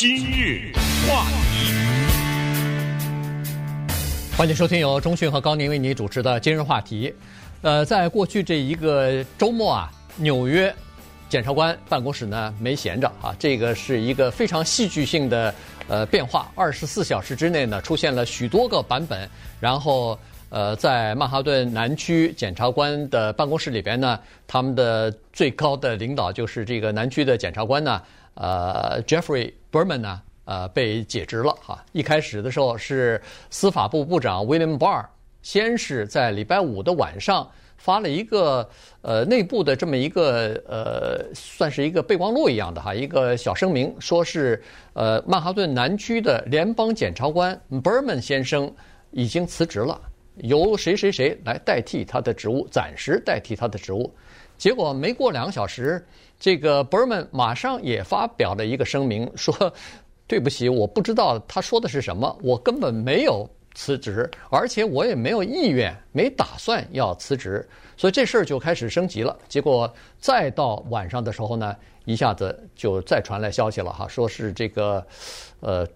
今日话题，欢迎收听由中讯和高宁为你主持的今日话题。呃，在过去这一个周末啊，纽约检察官办公室呢没闲着啊，这个是一个非常戏剧性的呃变化。二十四小时之内呢，出现了许多个版本，然后。呃，在曼哈顿南区检察官的办公室里边呢，他们的最高的领导就是这个南区的检察官呢，呃，Jeffrey Berman 呢，呃，被解职了哈。一开始的时候是司法部部长 William Barr，先是在礼拜五的晚上发了一个呃内部的这么一个呃，算是一个备忘录一样的哈，一个小声明，说是呃曼哈顿南区的联邦检察官 Berman 先生已经辞职了。由谁谁谁来代替他的职务，暂时代替他的职务。结果没过两个小时，这个 Berman 马上也发表了一个声明，说：“对不起，我不知道他说的是什么，我根本没有辞职，而且我也没有意愿，没打算要辞职。”所以这事儿就开始升级了。结果再到晚上的时候呢，一下子就再传来消息了哈，说是这个，呃。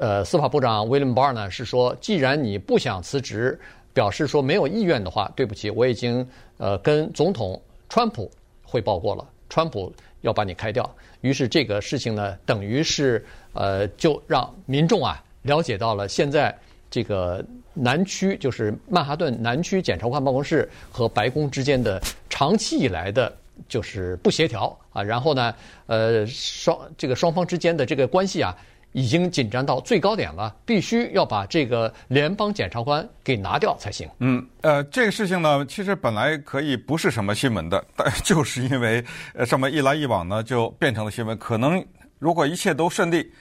呃，司法部长 William Barr 呢是说，既然你不想辞职，表示说没有意愿的话，对不起，我已经呃跟总统川普汇报过了，川普要把你开掉。于是这个事情呢，等于是呃就让民众啊了解到了现在这个南区就是曼哈顿南区检察官办公室和白宫之间的长期以来的就是不协调啊，然后呢，呃双这个双方之间的这个关系啊。已经紧张到最高点了，必须要把这个联邦检察官给拿掉才行。嗯，呃，这个事情呢，其实本来可以不是什么新闻的，但就是因为呃，这么一来一往呢，就变成了新闻。可能如果一切都顺利，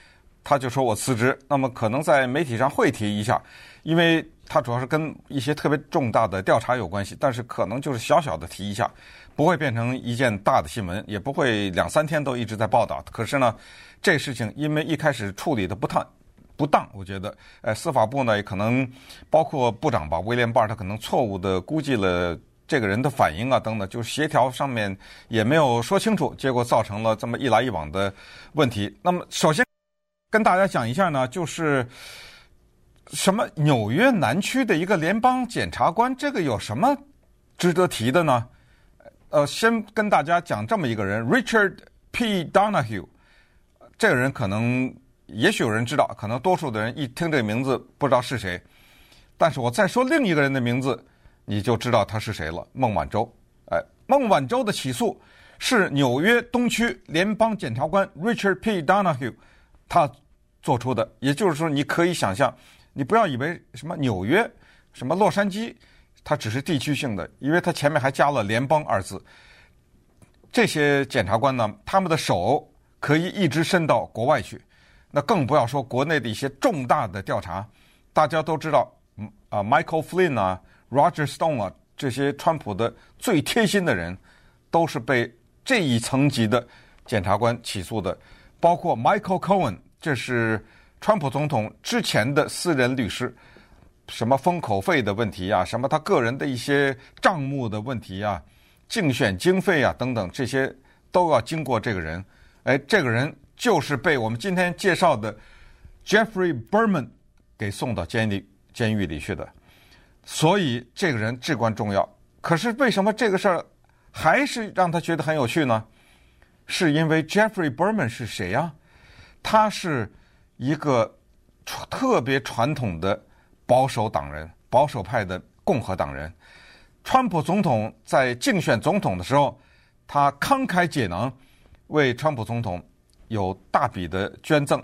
他就说我辞职，那么可能在媒体上会提一下，因为他主要是跟一些特别重大的调查有关系，但是可能就是小小的提一下，不会变成一件大的新闻，也不会两三天都一直在报道。可是呢。这事情因为一开始处理的不当，不当，我觉得，呃，司法部呢也可能包括部长吧，威廉巴尔他可能错误的估计了这个人的反应啊等等，就是协调上面也没有说清楚，结果造成了这么一来一往的问题。那么首先跟大家讲一下呢，就是什么纽约南区的一个联邦检察官，这个有什么值得提的呢？呃，先跟大家讲这么一个人，Richard P. Donahue，。这个人可能，也许有人知道，可能多数的人一听这个名字不知道是谁。但是我再说另一个人的名字，你就知道他是谁了。孟晚舟，哎，孟晚舟的起诉是纽约东区联邦检察官 Richard P. Donahue 他做出的。也就是说，你可以想象，你不要以为什么纽约、什么洛杉矶，它只是地区性的，因为它前面还加了“联邦”二字。这些检察官呢，他们的手。可以一直伸到国外去，那更不要说国内的一些重大的调查。大家都知道，啊，Michael Flynn 啊，Roger Stone 啊，这些川普的最贴心的人，都是被这一层级的检察官起诉的。包括 Michael Cohen，这是川普总统之前的私人律师，什么封口费的问题啊，什么他个人的一些账目的问题啊，竞选经费啊等等，这些都要经过这个人。哎，这个人就是被我们今天介绍的 Jeffrey Berman 给送到监狱监狱里去的，所以这个人至关重要。可是为什么这个事儿还是让他觉得很有趣呢？是因为 Jeffrey Berman 是谁呀？他是一个特别传统的保守党人，保守派的共和党人。川普总统在竞选总统的时候，他慷慨解囊。为川普总统有大笔的捐赠，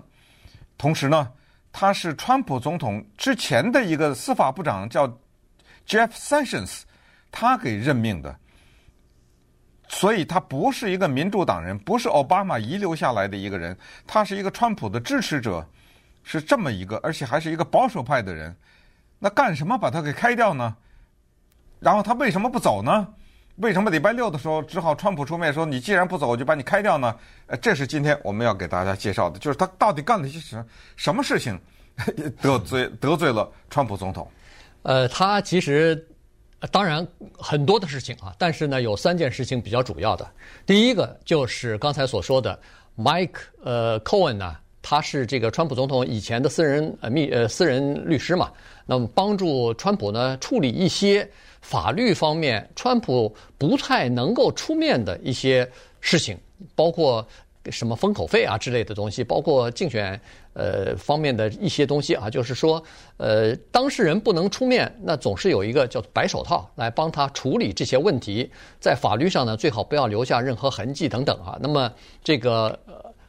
同时呢，他是川普总统之前的一个司法部长叫 Jeff Sessions，他给任命的，所以他不是一个民主党人，不是奥巴马遗留下来的一个人，他是一个川普的支持者，是这么一个，而且还是一个保守派的人，那干什么把他给开掉呢？然后他为什么不走呢？为什么礼拜六的时候只好川普出面说，你既然不走，我就把你开掉呢？呃，这是今天我们要给大家介绍的，就是他到底干了些什什么事情，得罪 得罪了川普总统。呃，他其实当然很多的事情啊，但是呢，有三件事情比较主要的。第一个就是刚才所说的 Mike 呃 Cohen 呢，他是这个川普总统以前的私人呃秘呃私人律师嘛，那么帮助川普呢处理一些法律方面川普不太能够出面的一些事情，包括。什么封口费啊之类的东西，包括竞选呃方面的一些东西啊，就是说呃当事人不能出面，那总是有一个叫白手套来帮他处理这些问题，在法律上呢最好不要留下任何痕迹等等啊。那么这个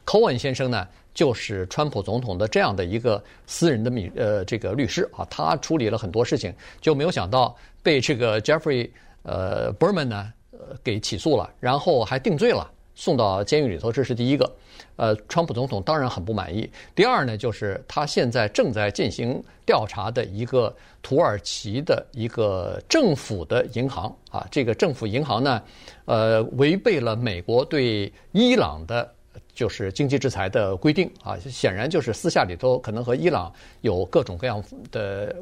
科恩先生呢，就是川普总统的这样的一个私人的秘呃这个律师啊，他处理了很多事情，就没有想到被这个 Jeffrey 呃 Berman 呢呃给起诉了，然后还定罪了。送到监狱里头，这是第一个。呃，川普总统当然很不满意。第二呢，就是他现在正在进行调查的一个土耳其的一个政府的银行啊，这个政府银行呢，呃，违背了美国对伊朗的，就是经济制裁的规定啊，显然就是私下里头可能和伊朗有各种各样的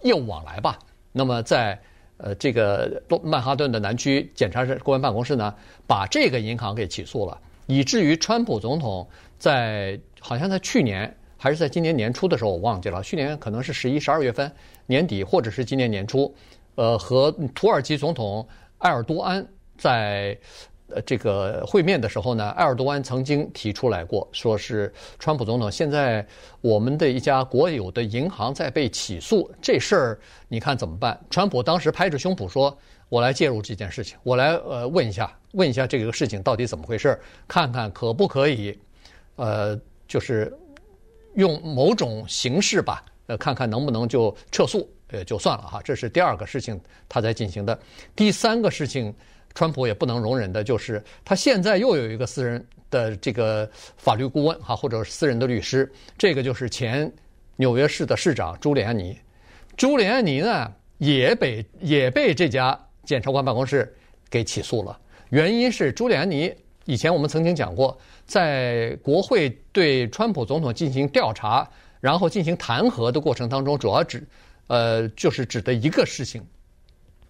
业务往来吧。那么在呃，这个曼哈顿的南区检察官办公室呢，把这个银行给起诉了，以至于川普总统在好像在去年还是在今年年初的时候，我忘记了，去年可能是十一、十二月份年底，或者是今年年初，呃，和土耳其总统埃尔多安在。呃，这个会面的时候呢，埃尔多安曾经提出来过，说是川普总统现在我们的一家国有的银行在被起诉，这事儿你看怎么办？川普当时拍着胸脯说：“我来介入这件事情，我来呃问一下，问一下这个事情到底怎么回事，看看可不可以，呃，就是用某种形式吧，呃，看看能不能就撤诉，呃，就算了哈。这是第二个事情他在进行的，第三个事情。”川普也不能容忍的就是，他现在又有一个私人的这个法律顾问哈，或者私人的律师，这个就是前纽约市的市长朱利安尼。朱利安尼呢，也被也被这家检察官办公室给起诉了。原因是朱利安尼以前我们曾经讲过，在国会对川普总统进行调查，然后进行弹劾的过程当中，主要指呃就是指的一个事情，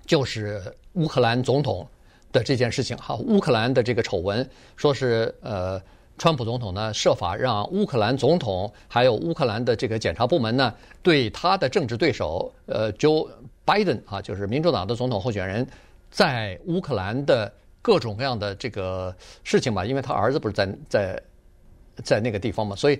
就是乌克兰总统。的这件事情哈，乌克兰的这个丑闻，说是呃，川普总统呢设法让乌克兰总统还有乌克兰的这个检察部门呢，对他的政治对手呃，Joe Biden 啊，就是民主党的总统候选人，在乌克兰的各种各样的这个事情吧，因为他儿子不是在在在那个地方嘛，所以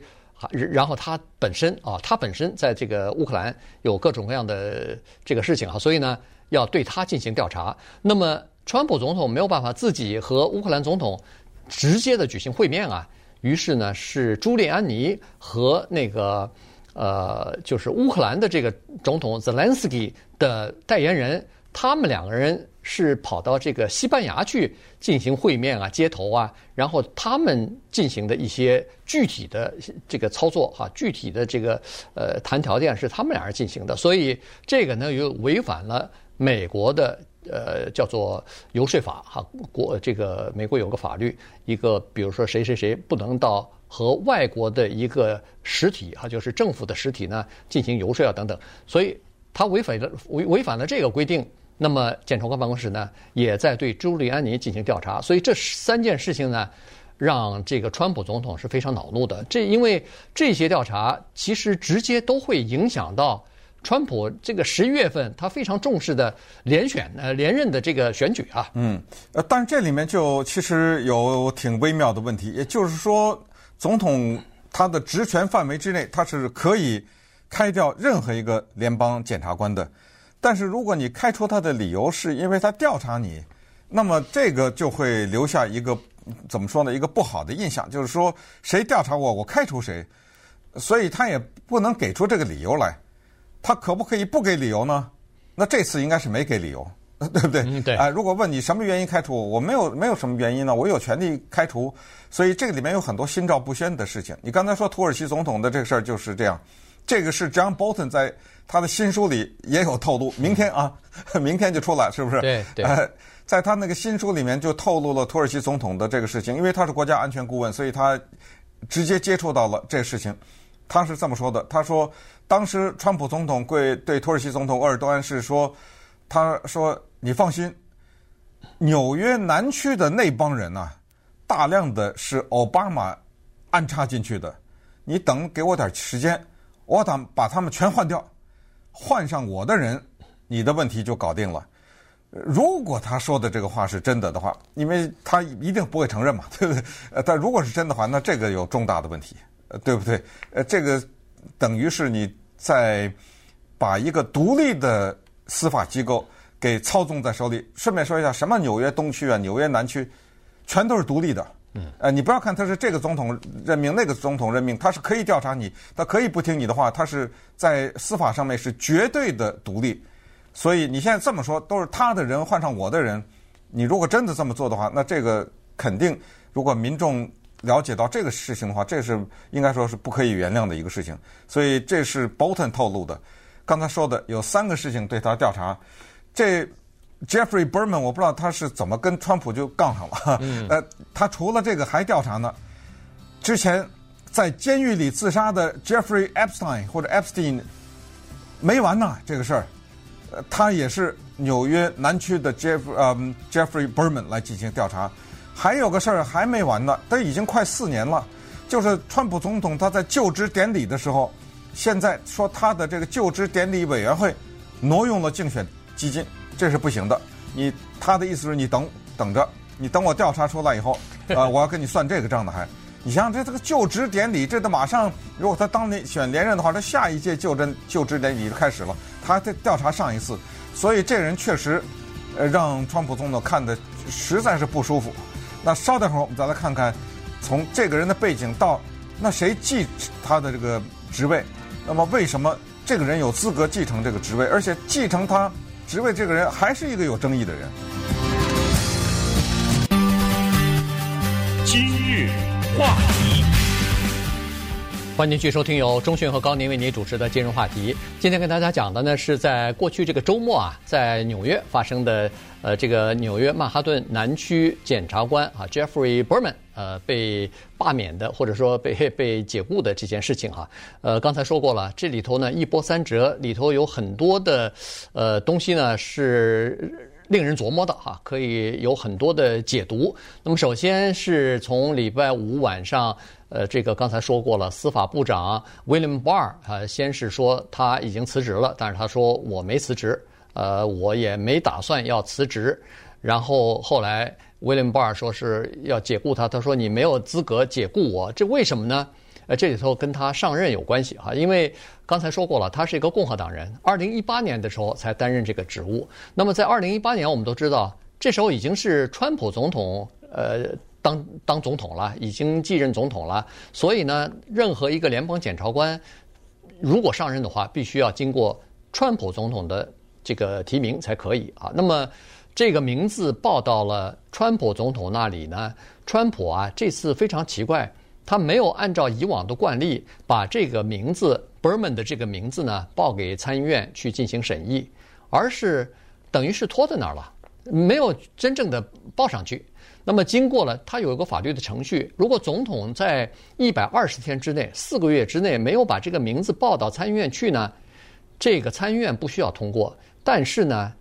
然后他本身啊，他本身在这个乌克兰有各种各样的这个事情啊，所以呢，要对他进行调查。那么。川普总统没有办法自己和乌克兰总统直接的举行会面啊，于是呢，是朱利安尼和那个呃，就是乌克兰的这个总统泽连斯基的代言人，他们两个人是跑到这个西班牙去进行会面啊、接头啊，然后他们进行的一些具体的这个操作哈、具体的这个呃谈条件是他们俩人进行的，所以这个呢又违反了美国的。呃，叫做游说法哈，国这个美国有个法律，一个比如说谁谁谁不能到和外国的一个实体哈，就是政府的实体呢进行游说啊等等，所以他违反了违违反了这个规定。那么检察官办公室呢也在对朱利安尼进行调查，所以这三件事情呢让这个川普总统是非常恼怒的。这因为这些调查其实直接都会影响到。川普这个十一月份，他非常重视的连选呃连任的这个选举啊，嗯，呃，但是这里面就其实有挺微妙的问题，也就是说，总统他的职权范围之内，他是可以开掉任何一个联邦检察官的，但是如果你开除他的理由是因为他调查你，那么这个就会留下一个怎么说呢？一个不好的印象，就是说谁调查我，我开除谁，所以他也不能给出这个理由来。他可不可以不给理由呢？那这次应该是没给理由，对不对？嗯，对。啊，如果问你什么原因开除我，我没有没有什么原因呢，我有权利开除。所以这个里面有很多心照不宣的事情。你刚才说土耳其总统的这个事儿就是这样，这个是 John Bolton 在他的新书里也有透露，明天啊，明天就出来，是不是？对对。呃，在他那个新书里面就透露了土耳其总统的这个事情，因为他是国家安全顾问，所以他直接接触到了这个事情。他是这么说的，他说。当时，川普总统对对土耳其总统鄂尔多安是说：“他说你放心，纽约南区的那帮人呐、大量的是奥巴马安插进去的。你等给我点时间，我打把他们全换掉，换上我的人，你的问题就搞定了。如果他说的这个话是真的的话，因为他一定不会承认嘛，对不对？呃，但如果是真的话，那这个有重大的问题，呃，对不对？呃，这个等于是你在把一个独立的司法机构给操纵在手里。顺便说一下，什么纽约东区啊、纽约南区，全都是独立的。嗯。呃，你不要看他是这个总统任命，那个总统任命，他是可以调查你，他可以不听你的话，他是在司法上面是绝对的独立。所以你现在这么说，都是他的人换上我的人，你如果真的这么做的话，那这个肯定，如果民众了解到这个事情的话，这是应该说是不可以原谅的一个事情。所以这是 Bolton 透露的，刚才说的有三个事情对他调查。这 Jeffrey Berman 我不知道他是怎么跟川普就杠上了，嗯、呃，他除了这个还调查呢。之前在监狱里自杀的 Jeffrey Epstein 或者 Epstein 没完呢，这个事儿。他也是纽约南区的 Jeff 呃 Jeffrey Berman 来进行调查，还有个事儿还没完呢，都已经快四年了，就是川普总统他在就职典礼的时候，现在说他的这个就职典礼委员会挪用了竞选基金，这是不行的。你他的意思是你等等着，你等我调查出来以后，呃，我要跟你算这个账的还。你想想这这个就职典礼，这都马上，如果他当年选连任的话，他下一届就职就职典礼就开始了。他在调查上一次，所以这人确实，呃，让川普总统看的实在是不舒服。那稍等会儿，我们再来看看，从这个人的背景到那谁继他的这个职位，那么为什么这个人有资格继承这个职位，而且继承他职位这个人还是一个有争议的人？今日。话题，欢迎继续收听由钟迅和高宁为您主持的今日话题。今天跟大家讲的呢，是在过去这个周末啊，在纽约发生的，呃，这个纽约曼哈顿南区检察官啊，Jeffrey Berman，呃，被罢免的或者说被被解雇的这件事情哈。呃，刚才说过了，这里头呢一波三折，里头有很多的呃东西呢是。令人琢磨的哈，可以有很多的解读。那么，首先是从礼拜五晚上，呃，这个刚才说过了，司法部长 William Barr 啊，先是说他已经辞职了，但是他说我没辞职，呃，我也没打算要辞职。然后后来 William Barr 说是要解雇他，他说你没有资格解雇我，这为什么呢？呃，这里头跟他上任有关系哈，因为刚才说过了，他是一个共和党人，二零一八年的时候才担任这个职务。那么在二零一八年，我们都知道，这时候已经是川普总统呃当当总统了，已经继任总统了。所以呢，任何一个联邦检察官如果上任的话，必须要经过川普总统的这个提名才可以啊。那么这个名字报到了川普总统那里呢，川普啊这次非常奇怪。他没有按照以往的惯例把这个名字 Berman 的这个名字呢报给参议院去进行审议，而是等于是拖在那儿了，没有真正的报上去。那么经过了，他有一个法律的程序，如果总统在一百二十天之内、四个月之内没有把这个名字报到参议院去呢，这个参议院不需要通过。但是呢，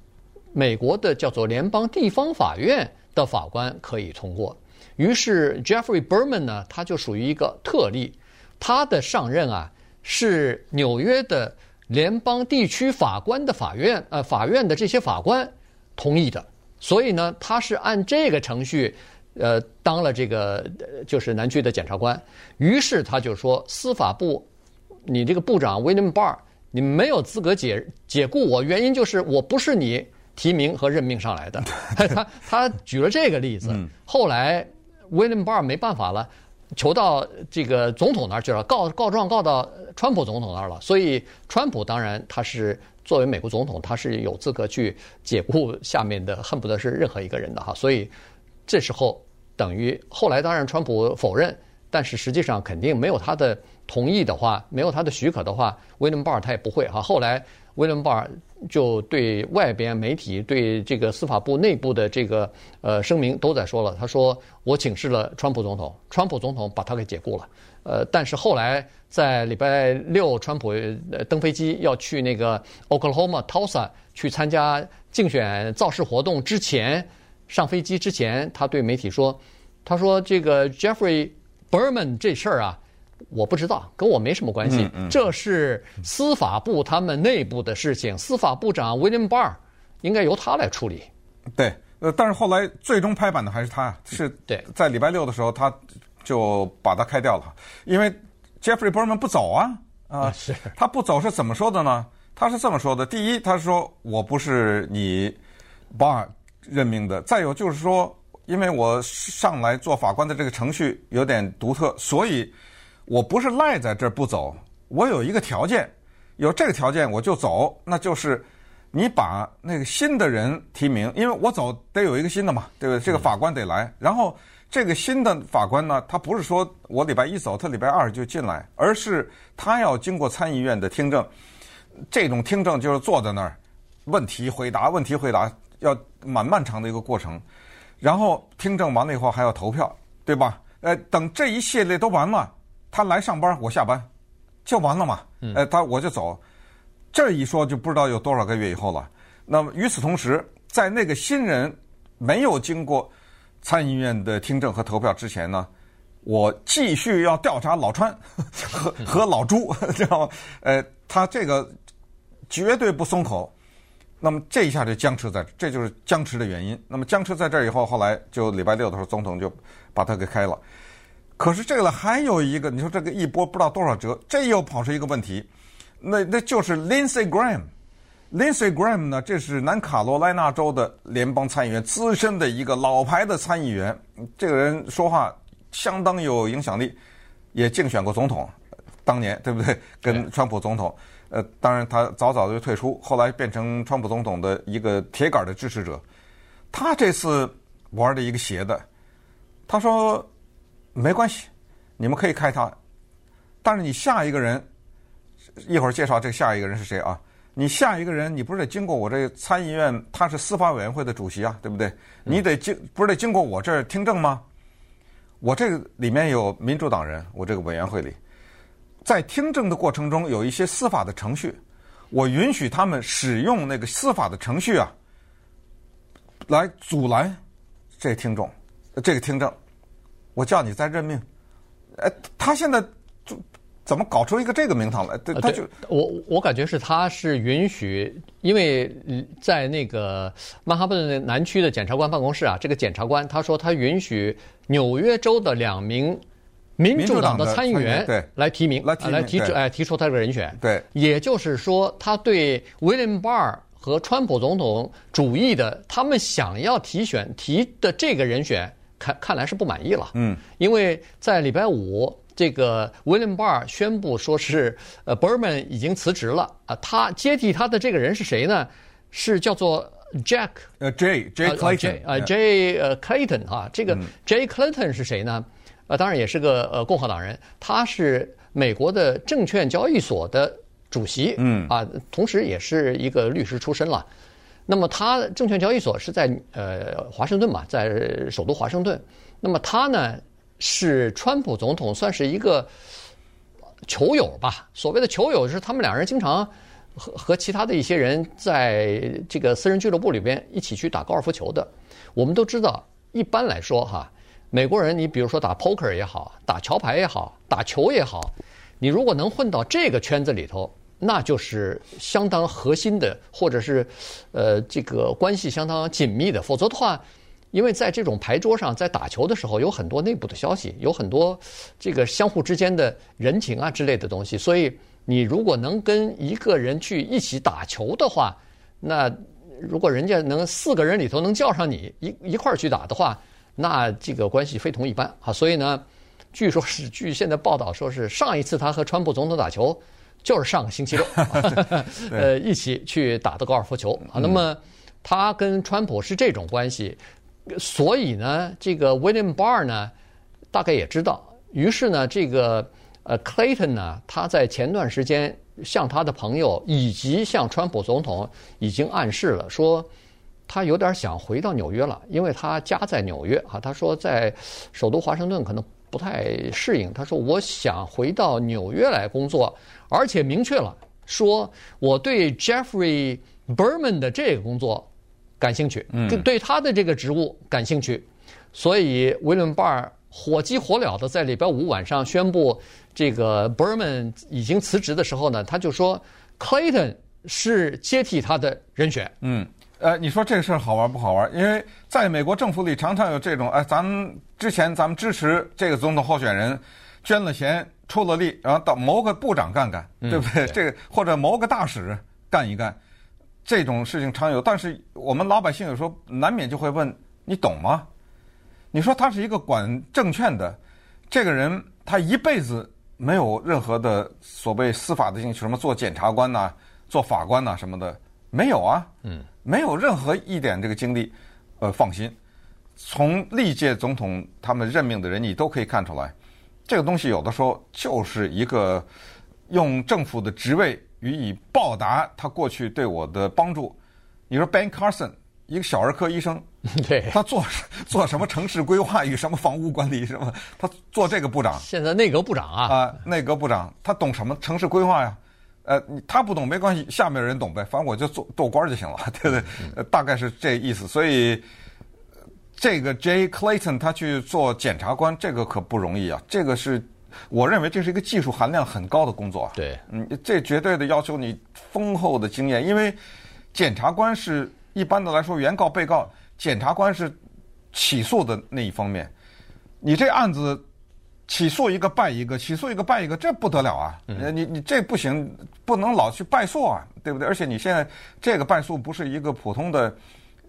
美国的叫做联邦地方法院的法官可以通过。于是 Jeffrey Berman 呢，他就属于一个特例，他的上任啊是纽约的联邦地区法官的法院呃法院的这些法官同意的，所以呢，他是按这个程序呃当了这个就是南区的检察官。于是他就说，司法部你这个部长 William Barr，你没有资格解解雇我，原因就是我不是你提名和任命上来的。他他举了这个例子，后来。William Barr 没办法了，求到这个总统那儿去了，告告状告到川普总统那儿了。所以，川普当然他是作为美国总统，他是有资格去解雇下面的恨不得是任何一个人的哈。所以，这时候等于后来当然川普否认，但是实际上肯定没有他的同意的话，没有他的许可的话，William Barr 他也不会哈。后来。威廉·巴尔就对外边媒体、对这个司法部内部的这个呃声明都在说了，他说：“我请示了川普总统，川普总统把他给解雇了。”呃，但是后来在礼拜六，川普登飞机要去那个 Oklahoma Tulsa 去参加竞选造势活动之前，上飞机之前，他对媒体说：“他说这个 Jeffrey Berman 这事儿啊，我不知道，跟我没什么关系。嗯嗯、这是司法部他们内部的事情，司法部长 William Barr 应该由他来处理。对，呃，但是后来最终拍板的还是他，是对，在礼拜六的时候，他就把他开掉了，因为 Jeffrey Berman 不走啊，啊、呃，是他不走是怎么说的呢？他是这么说的：第一，他说我不是你 Barr 任命的；再有就是说。因为我上来做法官的这个程序有点独特，所以我不是赖在这儿不走。我有一个条件，有这个条件我就走，那就是你把那个新的人提名，因为我走得有一个新的嘛，对不对？这个法官得来。然后这个新的法官呢，他不是说我礼拜一走，他礼拜二就进来，而是他要经过参议院的听证。这种听证就是坐在那儿，问题回答，问题回答，要蛮漫长的一个过程。然后听证完了以后还要投票，对吧？呃，等这一系列都完了，他来上班，我下班，就完了嘛。呃，他我就走。这一说就不知道有多少个月以后了。那么与此同时，在那个新人没有经过参议院的听证和投票之前呢，我继续要调查老川 和和老朱，知道吗？呃，他这个绝对不松口。那么这一下就僵持在这，这就是僵持的原因。那么僵持在这儿以后，后来就礼拜六的时候，总统就把他给开了。可是这个还有一个，你说这个一波不知道多少折，这又跑出一个问题，那那就是 Lindsey Graham。Lindsey Graham 呢，这是南卡罗来纳州的联邦参议员，资深的一个老牌的参议员。这个人说话相当有影响力，也竞选过总统，当年对不对？跟川普总统。呃，当然，他早早就退出，后来变成川普总统的一个铁杆的支持者。他这次玩的一个邪的，他说没关系，你们可以开他，但是你下一个人，一会儿介绍这个下一个人是谁啊？你下一个人，你不是得经过我这参议院，他是司法委员会的主席啊，对不对？你得经不是得经过我这儿听证吗？我这个里面有民主党人，我这个委员会里。在听证的过程中，有一些司法的程序，我允许他们使用那个司法的程序啊，来阻拦这个听众，这个听证。我叫你再任命，哎，他现在就怎么搞出一个这个名堂来？对，他就我我感觉是他是允许，因为在那个曼哈顿南区的检察官办公室啊，这个检察官他说他允许纽约州的两名。民主党的参议员对来提名，来提名，来提出，哎，提出他这个人选。对，也就是说，他对 William Barr 和川普总统主义的，他们想要提选提的这个人选，看看来是不满意了。嗯，因为在礼拜五，这个 William Barr 宣布说是呃 Berman 已经辞职了啊，他接替他的这个人是谁呢？是叫做 Jack 呃 J J Clayton 呃 J 呃 Clayton 啊，这个 J Clayton 是谁呢？呃，当然也是个呃共和党人，他是美国的证券交易所的主席，嗯啊，同时也是一个律师出身了。那么他证券交易所是在呃华盛顿嘛，在首都华盛顿。那么他呢是川普总统算是一个球友吧？所谓的球友就是他们两人经常和和其他的一些人在这个私人俱乐部里边一起去打高尔夫球的。我们都知道，一般来说哈。美国人，你比如说打 poker 也好，打桥牌也好，打球也好，你如果能混到这个圈子里头，那就是相当核心的，或者是，呃，这个关系相当紧密的。否则的话，因为在这种牌桌上，在打球的时候，有很多内部的消息，有很多这个相互之间的人情啊之类的东西，所以你如果能跟一个人去一起打球的话，那如果人家能四个人里头能叫上你一一块儿去打的话。那这个关系非同一般啊，所以呢，据说是据现在报道说是上一次他和川普总统打球，就是上个星期六，呃，一起去打的高尔夫球啊。那么他跟川普是这种关系，所以呢，这个 William Barr 呢，大概也知道。于是呢，这个呃 Clayton 呢，他在前段时间向他的朋友以及向川普总统已经暗示了说。他有点想回到纽约了，因为他家在纽约啊。他说在首都华盛顿可能不太适应。他说我想回到纽约来工作，而且明确了说我对 Jeffrey Berman 的这个工作感兴趣，嗯，对他的这个职务感兴趣。所以 William Barr 火急火燎的在礼拜五晚上宣布这个 Berman 已经辞职的时候呢，他就说 Clayton 是接替他的人选。嗯，呃，你说这个事儿好玩不好玩？因为在美国政府里常常有这种，哎，咱们之前咱们支持这个总统候选人，捐了钱出了力，然后到某个部长干干，对不对？嗯、对这个或者某个大使干一干。这种事情常有，但是我们老百姓有时候难免就会问：你懂吗？你说他是一个管证券的这个人，他一辈子没有任何的所谓司法的兴趣，什么做检察官呐、啊、做法官呐、啊、什么的，没有啊，嗯，没有任何一点这个经历。呃，放心，从历届总统他们任命的人，你都可以看出来，这个东西有的时候就是一个用政府的职位。予以报答他过去对我的帮助。你说 Ben Carson 一个小儿科医生，对，他做做什么城市规划与什么房屋管理什么？他做这个部长。现在内阁部长啊。啊，内阁部长，他懂什么城市规划呀？呃，他不懂没关系，下面人懂呗，反正我就做做官就行了，对不对？呃，大概是这意思。所以这个 Jay Clayton 他去做检察官，这个可不容易啊，这个是。我认为这是一个技术含量很高的工作啊。对，嗯，这绝对的要求你丰厚的经验，因为检察官是一般的来说，原告、被告，检察官是起诉的那一方面。你这案子起诉一个败一个，起诉一个败一个，这不得了啊！嗯、你你这不行，不能老去败诉啊，对不对？而且你现在这个败诉不是一个普通的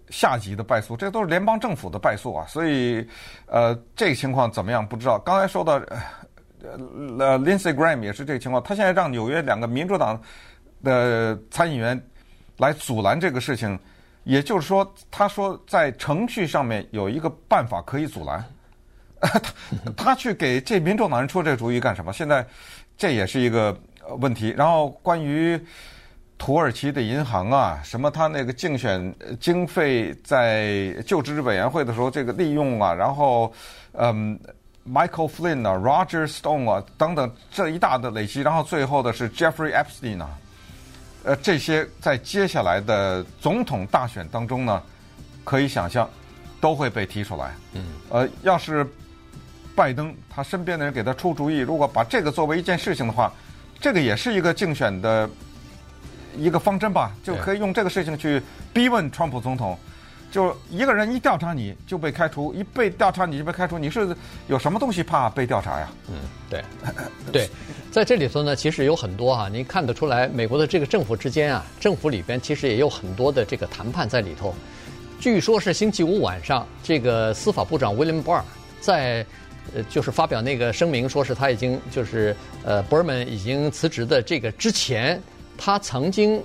下级的败诉，这都是联邦政府的败诉啊。所以，呃，这个情况怎么样不知道。刚才说到。呃，Lindsey Graham 也是这个情况。他现在让纽约两个民主党的参议员来阻拦这个事情，也就是说，他说在程序上面有一个办法可以阻拦。他 他去给这民主党人出这个主意干什么？现在这也是一个问题。然后关于土耳其的银行啊，什么他那个竞选经费在就职委员会的时候这个利用啊，然后嗯。Michael Flynn 啊，Roger Stone 啊，等等这一大的累积，然后最后的是 Jeffrey Epstein 啊，呃，这些在接下来的总统大选当中呢，可以想象都会被提出来。嗯，呃，要是拜登他身边的人给他出主意，如果把这个作为一件事情的话，这个也是一个竞选的一个方针吧，就可以用这个事情去逼问川普总统。就一个人一调查你就被开除，一被调查你就被开除，你是有什么东西怕被调查呀？嗯，对，对，在这里头呢，其实有很多、啊，你看得出来，美国的这个政府之间啊，政府里边其实也有很多的这个谈判在里头。据说是星期五晚上，这个司法部长 William Barr 在呃就是发表那个声明，说是他已经就是呃 Berman 已经辞职的这个之前，他曾经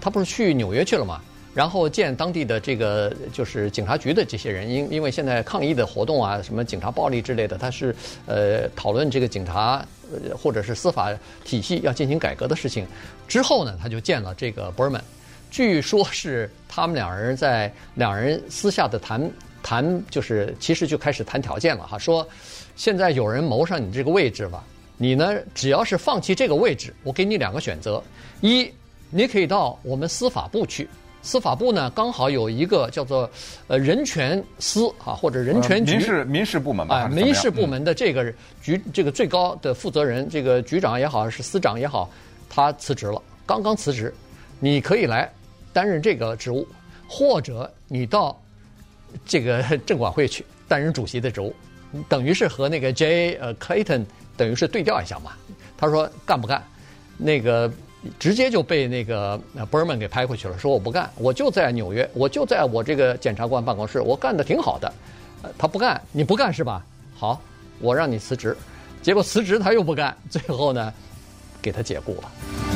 他不是去纽约去了吗？然后见当地的这个就是警察局的这些人，因因为现在抗议的活动啊，什么警察暴力之类的，他是呃讨论这个警察呃或者是司法体系要进行改革的事情。之后呢，他就见了这个 Berman，据说是他们两人在两人私下的谈谈，就是其实就开始谈条件了哈，说现在有人谋上你这个位置了，你呢只要是放弃这个位置，我给你两个选择：一，你可以到我们司法部去。司法部呢，刚好有一个叫做呃人权司啊，或者人权局，民事民事部门吧，啊，民事部门的这个局，这个最高的负责人，这个局长也好，是司长也好，他辞职了，刚刚辞职，你可以来担任这个职务，或者你到这个证管会去担任主席的职务，等于是和那个 Jay 呃 Clayton 等于是对调一下嘛。他说干不干？那个。直接就被那个 Berman 给拍回去了，说我不干，我就在纽约，我就在我这个检察官办公室，我干的挺好的。呃他不干，你不干是吧？好，我让你辞职。结果辞职他又不干，最后呢，给他解雇了。